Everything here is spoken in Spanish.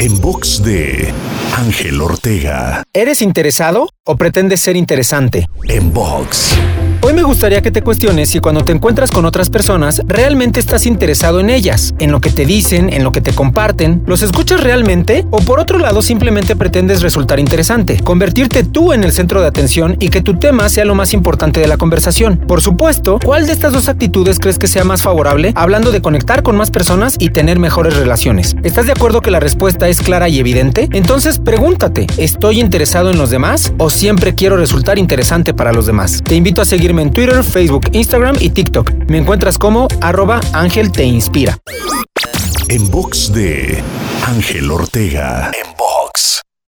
En box de Ángel Ortega. ¿Eres interesado o pretendes ser interesante? En box. Hoy me gustaría que te cuestiones si cuando te encuentras con otras personas realmente estás interesado en ellas, en lo que te dicen, en lo que te comparten, ¿los escuchas realmente o por otro lado simplemente pretendes resultar interesante, convertirte tú en el centro de atención y que tu tema sea lo más importante de la conversación? Por supuesto, ¿cuál de estas dos actitudes crees que sea más favorable hablando de conectar con más personas y tener mejores relaciones? ¿Estás de acuerdo que la respuesta es clara y evidente? Entonces pregúntate, ¿estoy interesado en los demás o siempre quiero resultar interesante para los demás? Te invito a seguirme en Twitter, Facebook, Instagram y TikTok. Me encuentras como arroba Ángel Te Inspira. En box de Ángel Ortega. En box.